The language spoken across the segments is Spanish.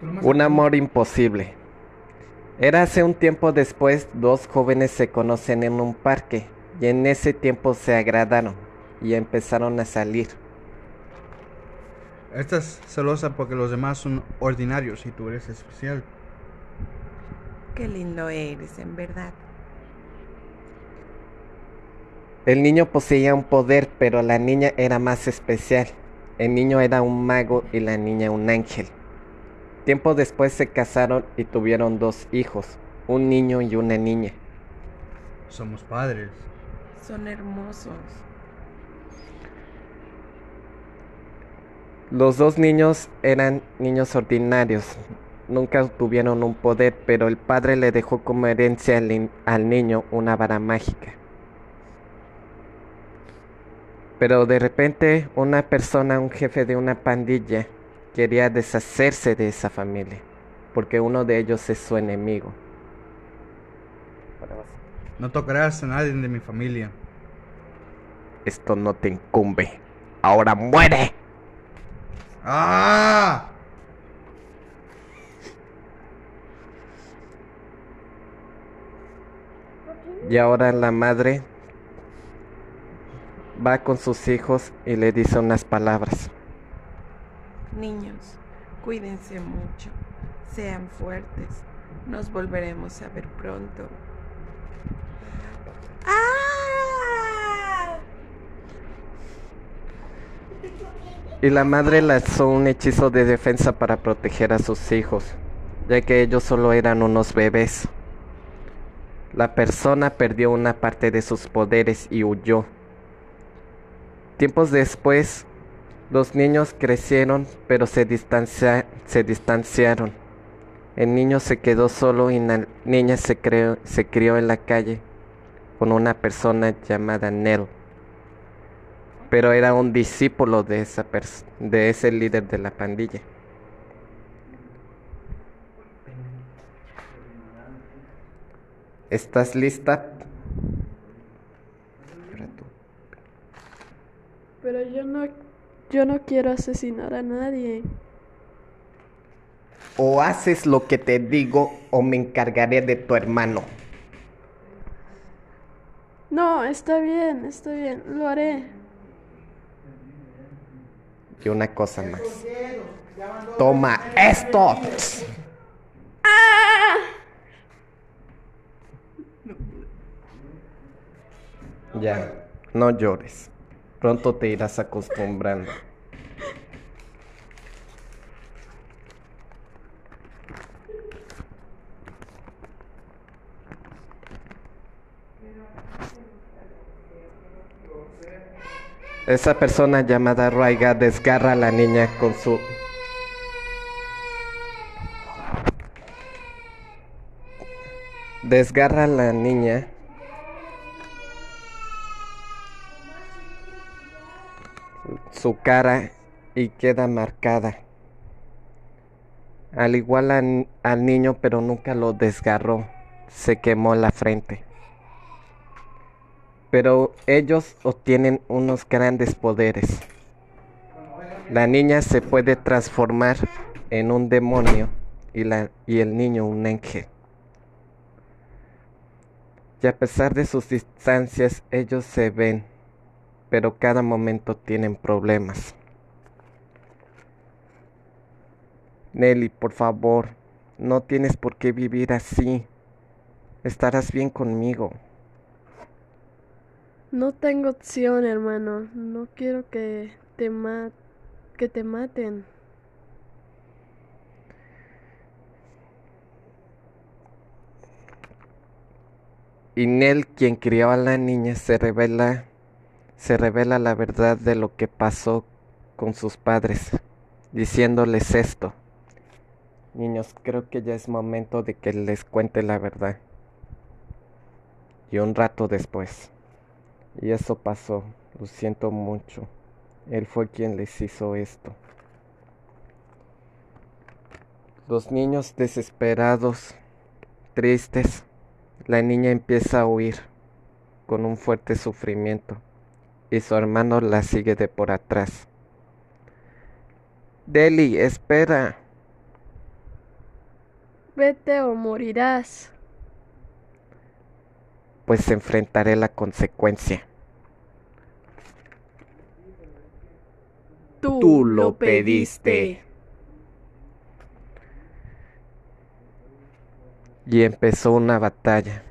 Un amor imposible. Era hace un tiempo después, dos jóvenes se conocen en un parque y en ese tiempo se agradaron y empezaron a salir. Estás celosa porque los demás son ordinarios y tú eres especial. Qué lindo eres, en verdad. El niño poseía un poder, pero la niña era más especial. El niño era un mago y la niña un ángel. Tiempo después se casaron y tuvieron dos hijos, un niño y una niña. Somos padres. Son hermosos. Los dos niños eran niños ordinarios, nunca tuvieron un poder, pero el padre le dejó como herencia al, al, niño una vara mágica. Pero de repente una persona, un jefe de una pandilla, quería deshacerse de esa familia, porque uno de ellos es su enemigo. No tocarás a nadie de mi familia. Esto no te incumbe. Ahora muere. ¡Ah! Y ahora la madre va con sus hijos y le dice unas palabras. Niños, cuídense mucho, sean fuertes, nos volveremos a ver pronto. ¡Ah! Y la madre lanzó un hechizo de defensa para proteger a sus hijos, ya que ellos solo eran unos bebés. La persona perdió una parte de sus poderes y huyó. Tiempos después, los niños crecieron, pero se, se distanciaron. El niño se quedó solo y la niña se, creó, se crió en la calle con una persona llamada Nell. Pero era un discípulo de, esa de ese líder de la pandilla. ¿Estás lista? Pero yo no, yo no quiero asesinar a nadie. O haces lo que te digo o me encargaré de tu hermano. No, está bien, está bien, lo haré. Y una cosa más. Toma esto. ¡Ah! Ya, no llores. Pronto te irás acostumbrando. Esa persona llamada Raiga desgarra a la niña con su... Desgarra a la niña su cara y queda marcada. Al igual al niño, pero nunca lo desgarró, se quemó la frente. Pero ellos obtienen unos grandes poderes. La niña se puede transformar en un demonio y, la, y el niño un ángel. Y a pesar de sus distancias, ellos se ven pero cada momento tienen problemas. Nelly, por favor, no tienes por qué vivir así. Estarás bien conmigo. No tengo opción, hermano. No quiero que te ma que te maten. Y Nel, quien crió a la niña, se revela se revela la verdad de lo que pasó con sus padres, diciéndoles esto. Niños, creo que ya es momento de que les cuente la verdad. Y un rato después. Y eso pasó, lo siento mucho. Él fue quien les hizo esto. Los niños desesperados, tristes, la niña empieza a huir con un fuerte sufrimiento y su hermano la sigue de por atrás. Deli, espera. vete o morirás. Pues enfrentaré la consecuencia. Tú, Tú lo pediste. Y empezó una batalla.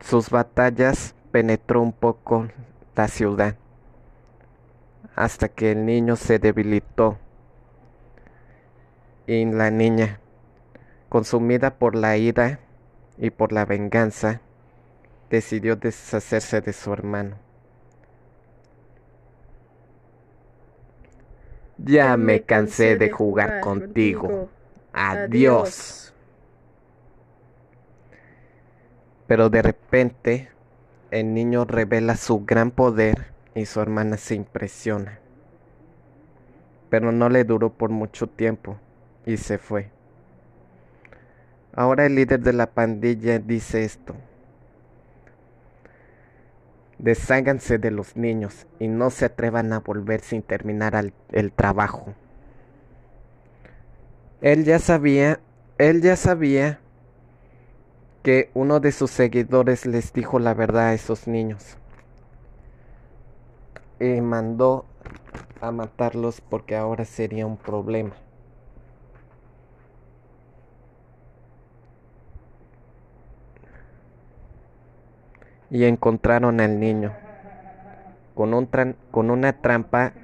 Sus batallas penetró un poco la ciudad hasta que el niño se debilitó y la niña, consumida por la ira y por la venganza, decidió deshacerse de su hermano. Ya me cansé de jugar contigo. Adiós. Pero de repente el niño revela su gran poder y su hermana se impresiona. Pero no le duró por mucho tiempo y se fue. Ahora el líder de la pandilla dice esto. Desháganse de los niños y no se atrevan a volver sin terminar el trabajo. Él ya sabía, él ya sabía que uno de sus seguidores les dijo la verdad a esos niños y mandó a matarlos porque ahora sería un problema. Y encontraron al niño. Con, un con una trampa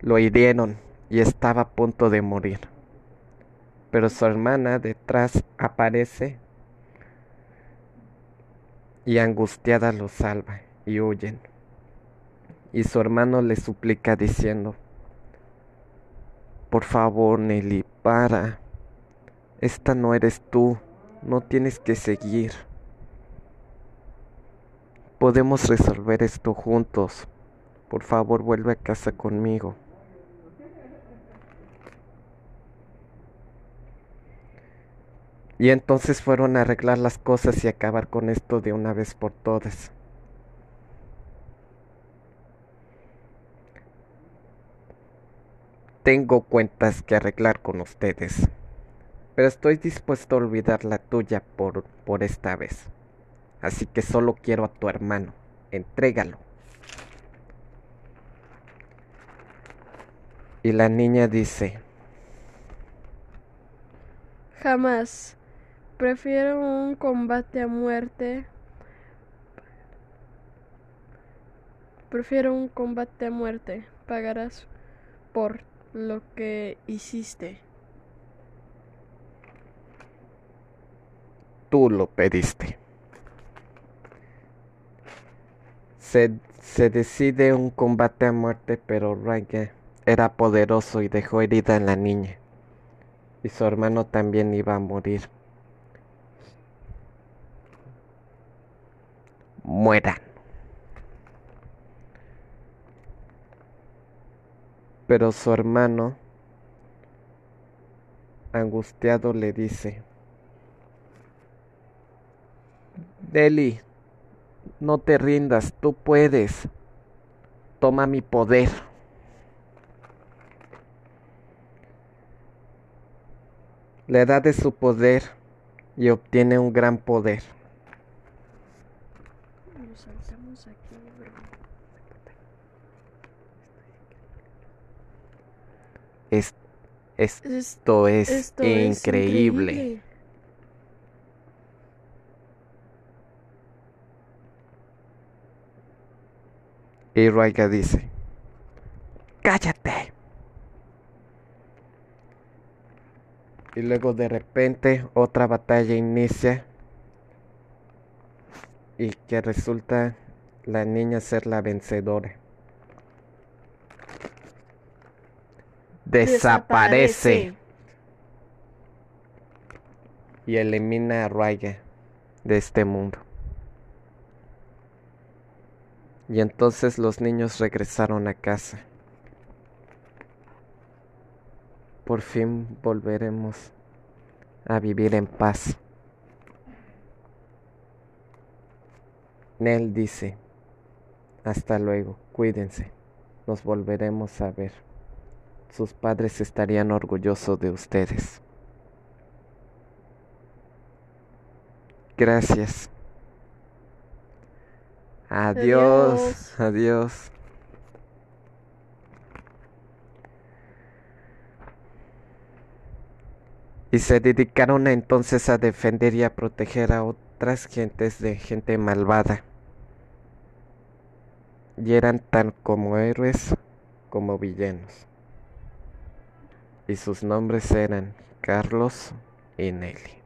lo hirieron y estaba a punto de morir. Pero su hermana detrás aparece y angustiada lo salva y huyen. Y su hermano le suplica diciendo, por favor Nelly, para, esta no eres tú, no tienes que seguir. Podemos resolver esto juntos. Por favor, vuelve a casa conmigo. Y entonces fueron a arreglar las cosas y acabar con esto de una vez por todas. Tengo cuentas que arreglar con ustedes, pero estoy dispuesto a olvidar la tuya por, por esta vez. Así que solo quiero a tu hermano. Entrégalo. Y la niña dice, Jamás. Prefiero un combate a muerte. Prefiero un combate a muerte. Pagarás por lo que hiciste. Tú lo pediste. Se, se decide un combate a muerte, pero Raya era poderoso y dejó herida a la niña. Y su hermano también iba a morir. Mueran. Pero su hermano, angustiado, le dice, Deli, no te rindas, tú puedes. Toma mi poder. Le da de su poder y obtiene un gran poder. Esto es increíble. Y Raiga dice, cállate. Y luego de repente otra batalla inicia y que resulta la niña ser la vencedora. Desaparece. Y elimina a Raya de este mundo. Y entonces los niños regresaron a casa. Por fin volveremos a vivir en paz. Nell dice, hasta luego, cuídense, nos volveremos a ver sus padres estarían orgullosos de ustedes. Gracias. Adiós. Adiós. Adiós. Y se dedicaron entonces a defender y a proteger a otras gentes de gente malvada. Y eran tan como héroes como villanos. Y sus nombres eran Carlos y Nelly.